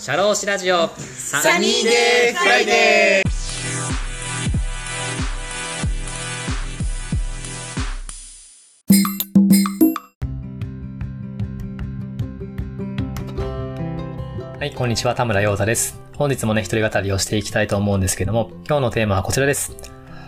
シャローシラジオサニーデーフライデーはい、こんにちは、田村陽太です。本日もね、一人語りをしていきたいと思うんですけども、今日のテーマはこちらです。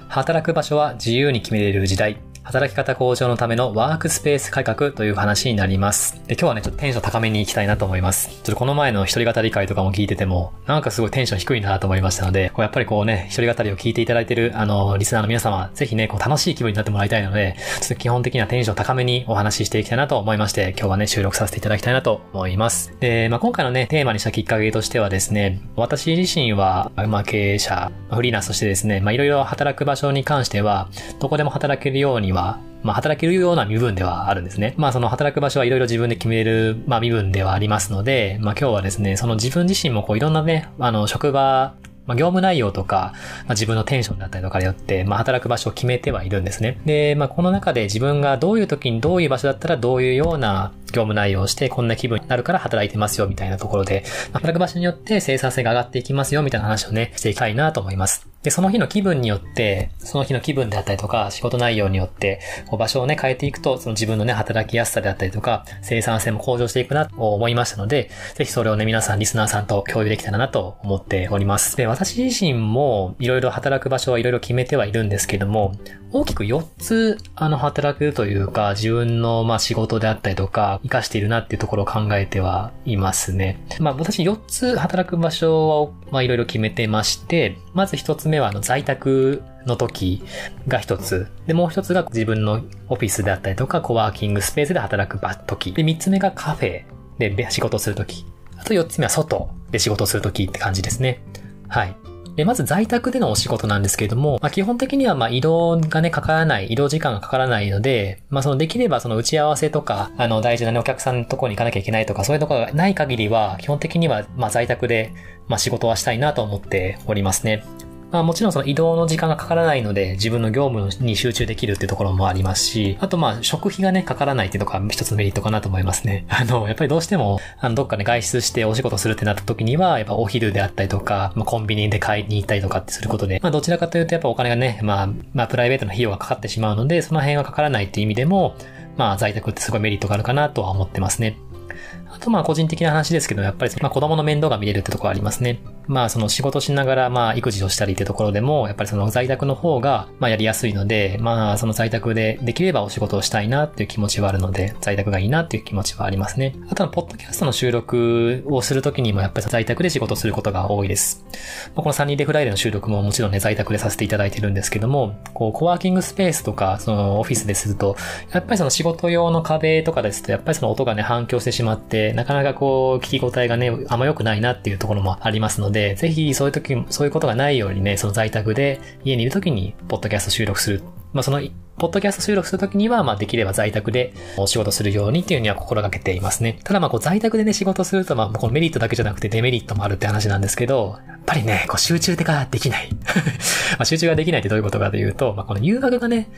働く場所は自由に決めれる時代。働き方向上のためのワークスペース改革という話になります。で、今日はね、ちょっとテンション高めに行きたいなと思います。ちょっとこの前の一人語り回とかも聞いてても、なんかすごいテンション低いなと思いましたので、こうやっぱりこうね、一人語りを聞いていただいている、あの、リスナーの皆様、ぜひね、こう楽しい気分になってもらいたいので、ちょっと基本的にはテンション高めにお話ししていきたいなと思いまして、今日はね、収録させていただきたいなと思います。で、まあ、今回のね、テーマにしたきっかけとしてはですね、私自身は、まあ、経営者、フリーランスとしてですね、まあ、いろいろ働く場所に関しては、どこでも働けるようには、まあ、働けるような身分ではあるんですね。まあ、その働く場所はいろいろ自分で決める、まあ、身分ではありますので、まあ、今日はですね、その自分自身もこういろんなね、あの、職場、まあ、業務内容とか、まあ、自分のテンションだったりとかによって、まあ、働く場所を決めてはいるんですね。で、まあ、この中で自分がどういう時にどういう場所だったらどういうような業務内容をしてこんな気分になるから働いてますよみたいなところで、ま働く場所によって生産性が上がっていきますよみたいな話をね、していきたいなと思います。で、その日の気分によって、その日の気分であったりとか、仕事内容によって、こう場所をね、変えていくと、その自分のね、働きやすさであったりとか、生産性も向上していくなと思いましたので、ぜひそれをね、皆さん、リスナーさんと共有できたらなと思っております。で、私自身も、いろいろ働く場所はいろいろ決めてはいるんですけども、大きく4つ、あの、働くというか、自分の、まあ、仕事であったりとか、活かしているなっていうところを考えてはいますね。まあ、私4つ働く場所を、まあ、いろいろ決めてまして、まず1つ目は、あの、在宅の時が1つ。で、もう1つが自分のオフィスであったりとか、コワーキングスペースで働く時。で、3つ目がカフェで仕事する時。あと4つ目は外で仕事する時って感じですね。はい。で、まず在宅でのお仕事なんですけれども、まあ、基本的にはまあ移動がね、かからない、移動時間がかからないので、まあ、そのできればその打ち合わせとか、あの、大事なね、お客さんのところに行かなきゃいけないとか、そういうところがない限りは、基本的には、まあ在宅で、まあ仕事はしたいなと思っておりますね。まあもちろんその移動の時間がかからないので自分の業務に集中できるっていうところもありますし、あとまあ食費がね、かからないっていうところが一つのメリットかなと思いますね。あの、やっぱりどうしても、あの、どっかで外出してお仕事するってなった時には、やっぱお昼であったりとか、まあ、コンビニで買いに行ったりとかってすることで、まあどちらかというとやっぱお金がね、まあ、まあプライベートの費用がかかってしまうので、その辺がかからないっていう意味でも、まあ在宅ってすごいメリットがあるかなとは思ってますね。あとまあ個人的な話ですけど、やっぱりまあ子供の面倒が見れるってところありますね。まあその仕事しながらまあ育児をしたりってところでも、やっぱりその在宅の方がまあやりやすいので、まあその在宅でできればお仕事をしたいなっていう気持ちはあるので、在宅がいいなっていう気持ちはありますね。あとはポッドキャストの収録をするときにもやっぱり在宅で仕事することが多いです。このサニーデーフライデーの収録ももちろんね在宅でさせていただいてるんですけども、こうコワーキングスペースとかそのオフィスですると、やっぱりその仕事用の壁とかですと、やっぱりその音がね反響してしまって、なかなかこう聞き応えがね、あんま良くないなっていうところもありますので、でぜひそういう時、そういうことがないようにね、その在宅で家にいる時に、ポッドキャスト収録する。まあ、その、ポッドキャスト収録するときには、まあ、できれば在宅でお仕事するようにっていうには心がけていますね。ただ、まあ、こう、在宅でね、仕事すると、まあ、このメリットだけじゃなくてデメリットもあるって話なんですけど、やっぱりね、こう、集中ができない。ま、集中ができないってどういうことかというと、まあ、この誘惑がね、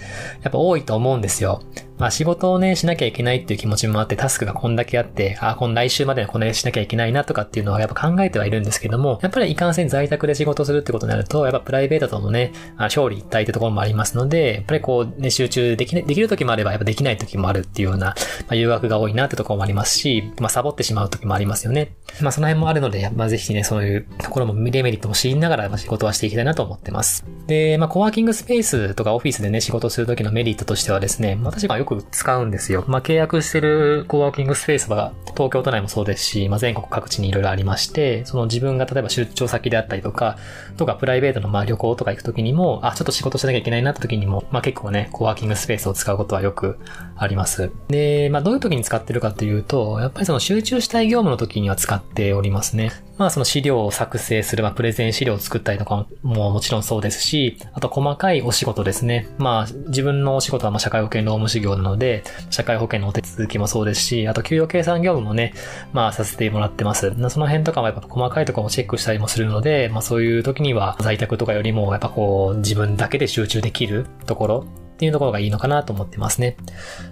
やっぱ多いと思うんですよ。まあ仕事をね、しなきゃいけないっていう気持ちもあって、タスクがこんだけあって、あ、この来週までにこれしなきゃいけないなとかっていうのはやっぱ考えてはいるんですけども、やっぱりいかんせん在宅で仕事するってことになると、やっぱプライベートとのね、表裏一体ってところもありますので、やっぱりこうね、集中でき、できる時もあれば、やっぱできない時もあるっていうような、まあ、誘惑が多いなってところもありますし、まあサボってしまう時もありますよね。まあその辺もあるので、まあぜひね、そういうところもデメリットも知りながら、まあ、仕事はしていきたいなと思ってます。で、まあコワーキングスペースとかオフィスでね、仕事する時のメリットとしてはですね、私がよく使うんですよ。まあ、契約してるコワーキングスペースは東京都内もそうですし、まあ、全国各地にいろいろありまして、その自分が例えば出張先であったりとか、とかプライベートのまあ旅行とか行くときにも、あ、ちょっと仕事しなきゃいけないなって時にも、まあ、結構ね、コワーキングスペースを使うことはよくあります。で、まあ、どういう時に使ってるかっていうと、やっぱりその集中したい業務の時には使っておりますね。まあその資料を作成する、まあプレゼン資料を作ったりとかももちろんそうですし、あと細かいお仕事ですね。まあ自分のお仕事はまあ社会保険労務士業なので、社会保険のお手続きもそうですし、あと給与計算業務もね、まあさせてもらってます。その辺とかもやっぱ細かいところもチェックしたりもするので、まあそういう時には在宅とかよりもやっぱこう自分だけで集中できるところっていうところがいいのかなと思ってますね。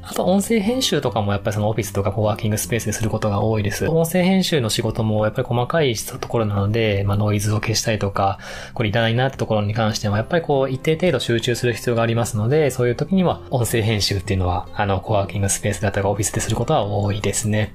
あと、音声編集とかもやっぱりそのオフィスとかコワーキングスペースですることが多いです。音声編集の仕事もやっぱり細かいところなので、まあ、ノイズを消したりとか、これいらないなってところに関しては、やっぱりこう、一定程度集中する必要がありますので、そういう時には音声編集っていうのは、あの、コワーキングスペースだったりオフィスですることは多いですね。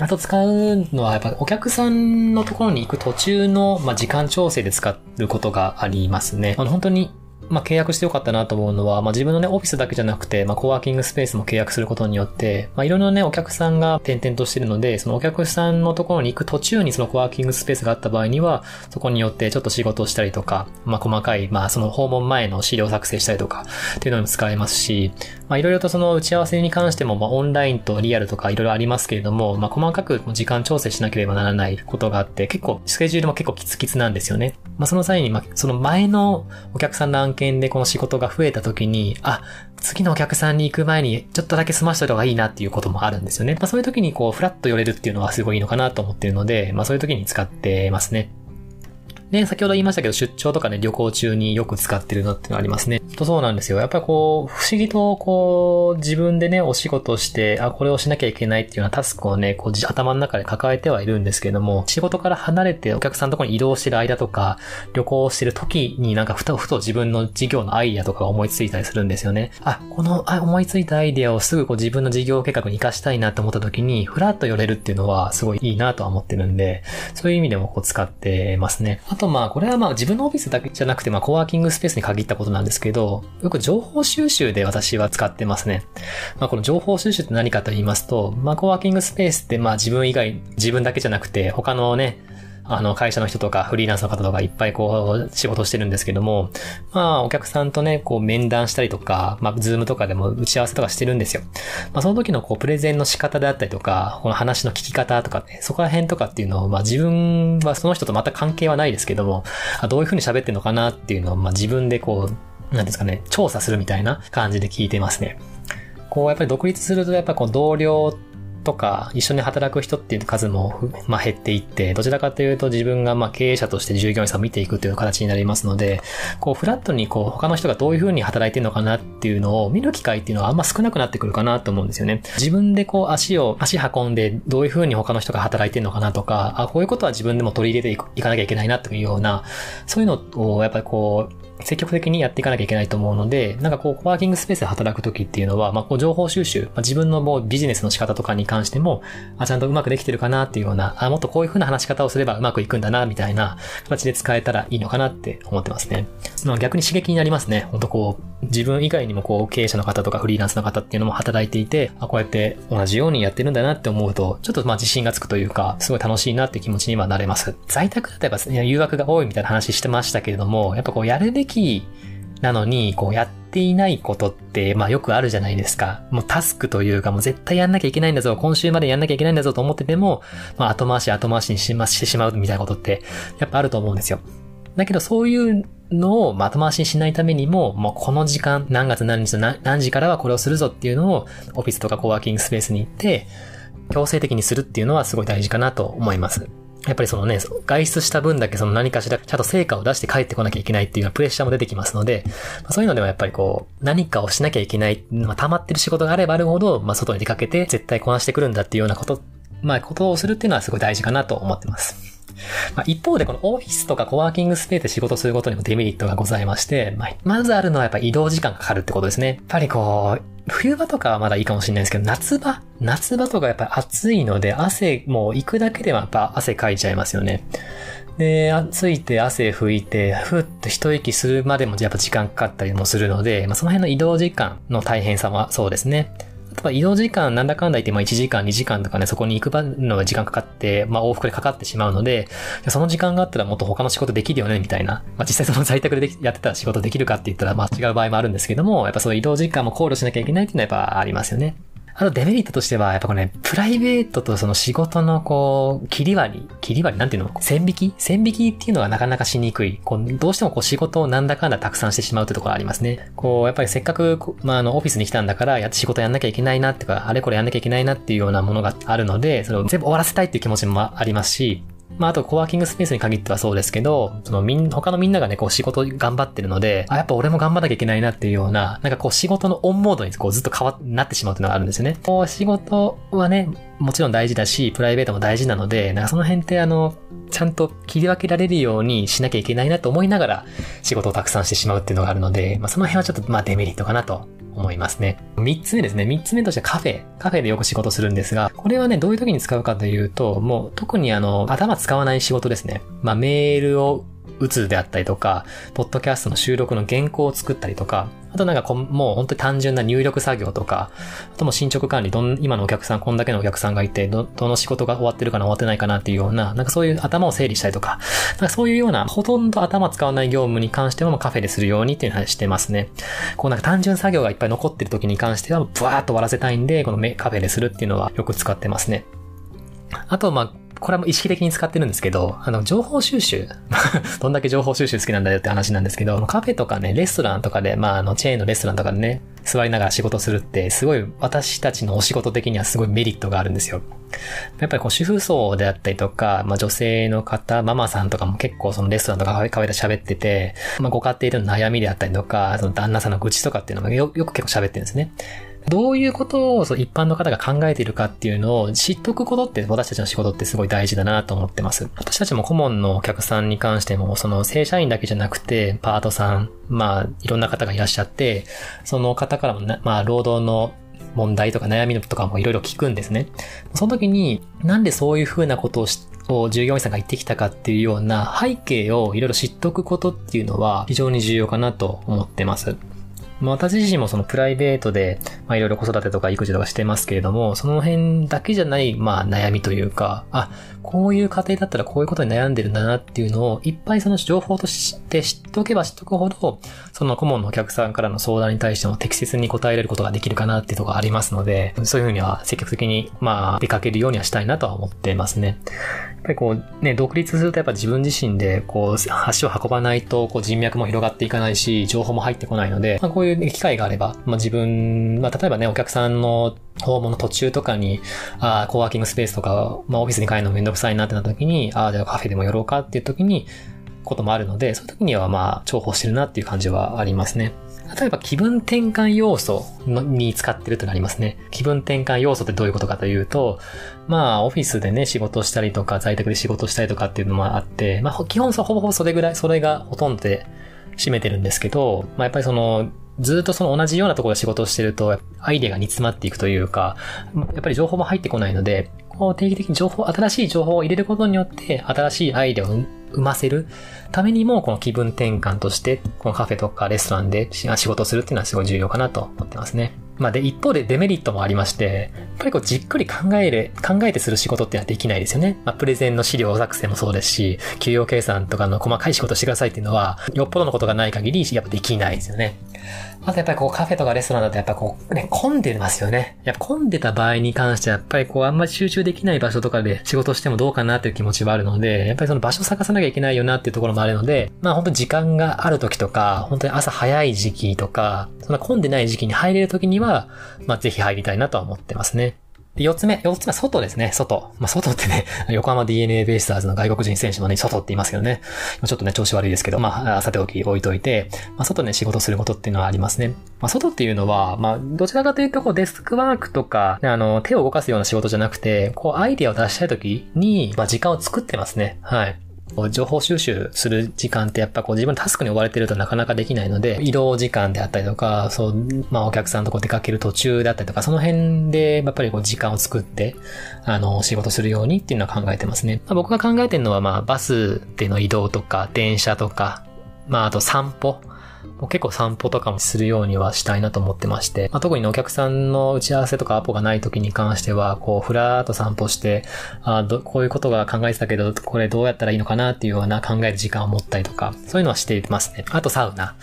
あと使うのは、やっぱお客さんのところに行く途中の、まあ、時間調整で使うことがありますね。あの、本当にまあ、契約してよかったなと思うのは、まあ、自分のね、オフィスだけじゃなくて、まあ、コワーキングスペースも契約することによって、まあ、いろいろね、お客さんが点々としてるので、そのお客さんのところに行く途中にそのコワーキングスペースがあった場合には、そこによってちょっと仕事をしたりとか、まあ、細かい、まあ、その訪問前の資料作成したりとか、っていうのにも使えますし、まあ、いろいろとその打ち合わせに関しても、まあ、オンラインとリアルとかいろいろありますけれども、まあ、細かく時間調整しなければならないことがあって、結構、スケジュールも結構キツキツなんですよね。まあ、その際に、まあ、その前のお客さんの案件でこの仕事が増えた時に、あ、次のお客さんに行く前にちょっとだけ済ましといた方がいいなっていうこともあるんですよね。まあ、そういう時にこう、フラッと寄れるっていうのはすごいいいのかなと思ってるので、まあ、そういう時に使ってますね。ね、先ほど言いましたけど、出張とかね、旅行中によく使ってるのっていうのありますね。とそうなんですよ。やっぱりこう、不思議とこう、自分でね、お仕事して、あ、これをしなきゃいけないっていうようなタスクをね、こう、頭の中で抱えてはいるんですけども、仕事から離れてお客さんのところに移動してる間とか、旅行してる時になんかふとふと自分の事業のアイディアとかが思いついたりするんですよね。あ、この、あ、思いついたアイディアをすぐこう自分の事業計画に活かしたいなと思った時に、ふらっと寄れるっていうのはすごいいいなとは思ってるんで、そういう意味でもこう使ってますね。あとまあ、これはまあ自分のオフィスだけじゃなくて、まあ、コワーキングスペースに限ったことなんですけど、よく情報収集で私は使ってますね。まあ、この情報収集って何かと言いますと、まあ、コワーキングスペースって、まあ、自分以外、自分だけじゃなくて、他のね、あの、会社の人とかフリーランスの方とかいっぱいこう、仕事してるんですけども、まあ、お客さんとね、こう、面談したりとか、まあ、ズームとかでも打ち合わせとかしてるんですよ。まあ、その時のこう、プレゼンの仕方であったりとか、この話の聞き方とかね、そこら辺とかっていうのを、まあ、自分はその人と全く関係はないですけども、どういうふうに喋ってるのかなっていうのを、まあ、自分でこう、なんですかね、調査するみたいな感じで聞いてますね。こう、やっぱり独立すると、やっぱこう、同僚とか、一緒に働く人っていう数も、まあ、減っていって、どちらかというと自分がまあ経営者として従業員さんを見ていくという形になりますので、こう、フラットにこう、他の人がどういうふうに働いてるのかなっていうのを見る機会っていうのはあんま少なくなってくるかなと思うんですよね。自分でこう、足を、足運んで、どういうふうに他の人が働いてるのかなとか、あ、こういうことは自分でも取り入れていかなきゃいけないなというような、そういうのをやっぱりこう、積極的にやっていかなきゃいけないと思うので、なんかこう、コワーキングスペースで働くときっていうのは、まあ、こう、情報収集、まあ、自分のもうビジネスの仕方とかに関しても、あ、ちゃんとうまくできてるかなっていうような、あ、もっとこういう風な話し方をすればうまくいくんだな、みたいな形で使えたらいいのかなって思ってますね。まあ、逆に刺激になりますね。ほんとこう、自分以外にもこう、経営者の方とかフリーランスの方っていうのも働いていて、あ、こうやって同じようにやってるんだなって思うと、ちょっとまあ自信がつくというか、すごい楽しいなって気持ちにはなれます。在宅だとやっぱ誘惑が多いみたいな話してましたけれども、やっぱこうやるべきなのに、こうやっていないことって、まあよくあるじゃないですか。もうタスクというか、もう絶対やんなきゃいけないんだぞ、今週までやんなきゃいけないんだぞと思ってても、まあ後回し後回しにしましてしまうみたいなことって、やっぱあると思うんですよ。だけどそういうのを後回しにしないためにも、もうこの時間、何月何日の何時からはこれをするぞっていうのを、オフィスとかコワーキングスペースに行って、強制的にするっていうのはすごい大事かなと思います。やっぱりそのね、外出した分だけその何かしらちゃんと成果を出して帰ってこなきゃいけないっていうようなプレッシャーも出てきますので、まあ、そういうのではやっぱりこう、何かをしなきゃいけない、まあ、溜まってる仕事があればあるほど、まあ、外に出かけて絶対こなしてくるんだっていうようなこと、まあ、ことをするっていうのはすごい大事かなと思ってます。まあ、一方でこのオフィスとかコワーキングスペースで仕事することにもデメリットがございまして、まあ、まずあるのはやっぱ移動時間がかかるってことですね。やっぱりこう、冬場とかはまだいいかもしれないですけど、夏場夏場とかやっぱり暑いので、汗、もう行くだけではやっぱ汗かいちゃいますよね。で、暑いて汗拭いて、ふっと一息するまでもやっぱ時間かかったりもするので、まあ、その辺の移動時間の大変さはそうですね。あ移動時間なんだかんだ言って、まあ1時間、2時間とかね、そこに行くのが時間かかって、まあ往復でかかってしまうので、その時間があったらもっと他の仕事できるよね、みたいな。まあ実際その在宅でやってたら仕事できるかって言ったら、まあ違う場合もあるんですけども、やっぱその移動時間も考慮しなきゃいけないっていうのはやっぱありますよね。あとデメリットとしては、やっぱこれ、ね、プライベートとその仕事のこう、切り割り、切り割りなんていうの？線引き？線引きっていうのがなかなかしにくい。こう、どうしてもこう仕事をなんだかんだたくさんしてしまうってところありますね。こう、やっぱりせっかく、まあ、あの、オフィスに来たんだから、やって仕事やんなきゃいけないなってか、あれこれやんなきゃいけないなっていうようなものがあるので、それを全部終わらせたいっていう気持ちもありますし、まあ、あと、コワーキングスペースに限ってはそうですけど、そのみん、他のみんながね、こう仕事頑張ってるので、あ、やっぱ俺も頑張らなきゃいけないなっていうような、なんかこう仕事のオンモードにこうずっと変わ、なってしまうっていうのがあるんですよね。こう仕事はね、もちろん大事だし、プライベートも大事なので、なんかその辺ってあの、ちゃんと切り分けられるようにしなきゃいけないなと思いながら仕事をたくさんしてしまうっていうのがあるので、まあその辺はちょっとまあデメリットかなと思いますね。三つ目ですね。三つ目としてカフェ。カフェでよく仕事するんですが、これはね、どういう時に使うかというと、もう特にあの、頭使わない仕事ですね。まあメールを打つであったりとか、ポッドキャストの収録の原稿を作ったりとか、あとなんかこもう本当に単純な入力作業とか、あとも進捗管理、どん、今のお客さん、こんだけのお客さんがいて、ど、どの仕事が終わってるかな終わってないかなっていうような、なんかそういう頭を整理したりとか、なんかそういうような、ほとんど頭使わない業務に関してはカフェでするようにっていう話してますね。こうなんか単純作業がいっぱい残ってる時に関しては、ブワーっと終わらせたいんで、このカフェでするっていうのはよく使ってますね。あと、まあ、これも意識的に使ってるんですけど、あの、情報収集。どんだけ情報収集好きなんだよって話なんですけど、カフェとかね、レストランとかで、まあ、あの、チェーンのレストランとかでね、座りながら仕事するって、すごい私たちのお仕事的にはすごいメリットがあるんですよ。やっぱりこう主婦層であったりとか、まあ女性の方、ママさんとかも結構そのレストランとかカフェで喋ってて、まあご家庭での悩みであったりとか、その旦那さんの愚痴とかっていうのもよよく結構喋ってるんですね。どういうことをそう一般の方が考えているかっていうのを知っとくことって私たちの仕事ってすごい大事だなと思ってます。私たちも顧問のお客さんに関しても、その正社員だけじゃなくて、パートさん、まあいろんな方がいらっしゃって、その方からもまあ労働の問題とか悩みとかもいろいろ聞くんですね。その時に、なんでそういうふうなことをを従業員さんが言ってきたかっていうような背景をいろいろ知っておくことっていうのは非常に重要かなと思ってます。まあ、私自身もそのプライベートで、まあ、いろいろ子育てとか育児とかしてますけれども、その辺だけじゃない、まあ、悩みというか、あ、こういう家庭だったらこういうことに悩んでるんだなっていうのを、いっぱいその情報として知っておけば知っておくほど、その顧問のお客さんからの相談に対しても適切に答えれることができるかなっていうところがありますので、そういうふうには積極的に、まあ、出かけるようにはしたいなとは思ってますね。やっぱりこう、ね、独立するとやっぱ自分自身で、こう、足を運ばないと、こう、人脈も広がっていかないし、情報も入ってこないので、まあ、こういう機会があれば、まあ、自分、まあ、例えばね、お客さんの訪問の途中とかに、ああ、コワーキングスペースとか、まあ、オフィスに帰るのめんどくさいなってなった時に、ああ、じゃあカフェでも寄ろうかっていう時に、こともあるので、そういう時にはまあ、重宝してるなっていう感じはありますね。例えば気分転換要素に使ってるとなりますね。気分転換要素ってどういうことかというと、まあ、オフィスでね、仕事したりとか、在宅で仕事したりとかっていうのもあって、まあ、基本ほぼほぼそれぐらい、それがほとんどで占めてるんですけど、まあ、やっぱりその、ずっとその同じようなところで仕事をしてると、アイデアが煮詰まっていくというか、やっぱり情報も入ってこないので、こう定期的に情報、新しい情報を入れることによって、新しいアイデアを生ませるためにも、この気分転換として、このカフェとかレストランで仕事するっていうのはすごい重要かなと思ってますね。まあで、一方でデメリットもありまして、やっぱりこうじっくり考える、考えてする仕事ってのはできないですよね。まあプレゼンの資料作成もそうですし、給与計算とかの細かい仕事してくださいっていうのは、よっぽどのことがない限り、やっぱできないですよね。あとやっぱりこうカフェとかレストランだとやっぱこうね、混んでますよね。やっぱ混んでた場合に関してはやっぱりこうあんまり集中できない場所とかで仕事してもどうかなっていう気持ちはあるので、やっぱりその場所探さなきゃいけないよなっていうところもあるので、まあ本当に時間がある時とか、本当に朝早い時期とか、そんな混んでない時期に入れる時には、まあぜひ入りたいなとは思ってますね。で、四つ目、四つ目は外ですね、外。まあ、外ってね、横浜 DNA ベイスターズの外国人選手のね、外って言いますけどね。ちょっとね、調子悪いですけど、まあ、さておき置いといて、まあ、外ね、仕事することっていうのはありますね。まあ、外っていうのは、まあ、どちらかというと、こう、デスクワークとか、あの、手を動かすような仕事じゃなくて、こう、アイディアを出したい時に、まあ、時間を作ってますね。はい。こう情報収集する時間ってやっぱこう自分タスクに追われてるとなかなかできないので、移動時間であったりとか、そう、まあお客さんとこう出かける途中だったりとか、その辺でやっぱりこう時間を作って、あの、仕事するようにっていうのは考えてますね。まあ、僕が考えてるのはまあバスでの移動とか、電車とか、まああと散歩。もう結構散歩とかもするようにはしたいなと思ってまして、まあ、特にお客さんの打ち合わせとかアポがない時に関しては、こう、ふらーっと散歩して、あどこういうことが考えてたけど、これどうやったらいいのかなっていうような考える時間を持ったりとか、そういうのはしていますね。あとサウナ。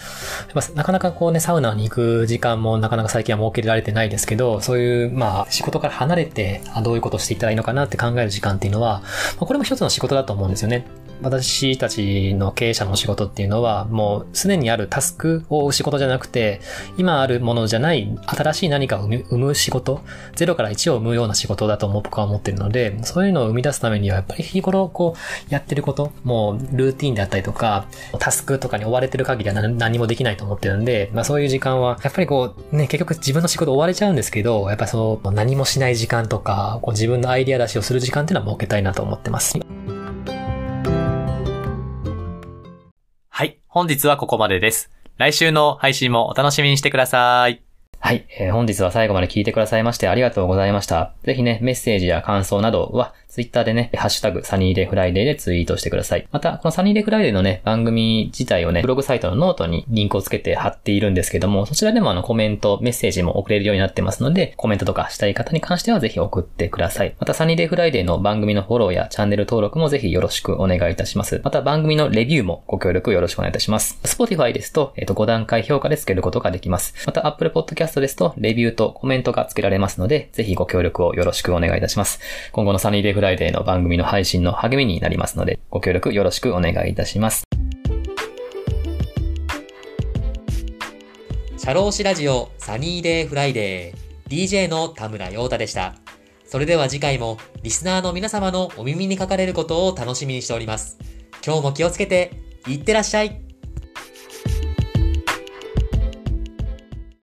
なかなかこうね、サウナに行く時間もなかなか最近は設けられてないですけど、そういう、まあ、仕事から離れて、あどういうことをしていったらいいのかなって考える時間っていうのは、まあ、これも一つの仕事だと思うんですよね。私たちの経営者の仕事っていうのは、もうすでにあるタスクを追う仕事じゃなくて、今あるものじゃない新しい何かを生む仕事、0から1を生むような仕事だと僕は思ってるので、そういうのを生み出すためには、やっぱり日頃こう、やってること、もうルーティンであったりとか、タスクとかに追われてる限りは何もできないと思ってるんで、まあそういう時間は、やっぱりこう、ね、結局自分の仕事追われちゃうんですけど、やっぱその、何もしない時間とか、こう自分のアイディア出しをする時間っていうのは設けたいなと思ってます。本日はここまでです。来週の配信もお楽しみにしてください。はい、えー、本日は最後まで聞いてくださいましてありがとうございました。ぜひね、メッセージや感想などは、ツイッターでね、ハッシュタグサニーデーフライデーでツイートしてください。また、このサニーデーフライデーのね、番組自体をね、ブログサイトのノートにリンクをつけて貼っているんですけども、そちらでもあのコメント、メッセージも送れるようになってますので、コメントとかしたい方に関してはぜひ送ってください。また、サニーデーフライデーの番組のフォローやチャンネル登録もぜひよろしくお願いいたします。また、番組のレビューもご協力よろしくお願いいたします。Spotify ですと、えっ、ー、と、5段階評価でつけることができます。また、Apple Podcast ですと、レビューとコメントがつけられますので、ぜひご協力をよろしくお願いいたします。今後のサニーデーフライデーの番組の配信の励みになりますので、ご協力よろしくお願いいたします。社労士ラジオサニーデーフライデー DJ の田村陽太でした。それでは次回もリスナーの皆様のお耳にかかれることを楽しみにしております。今日も気をつけて、いってらっしゃい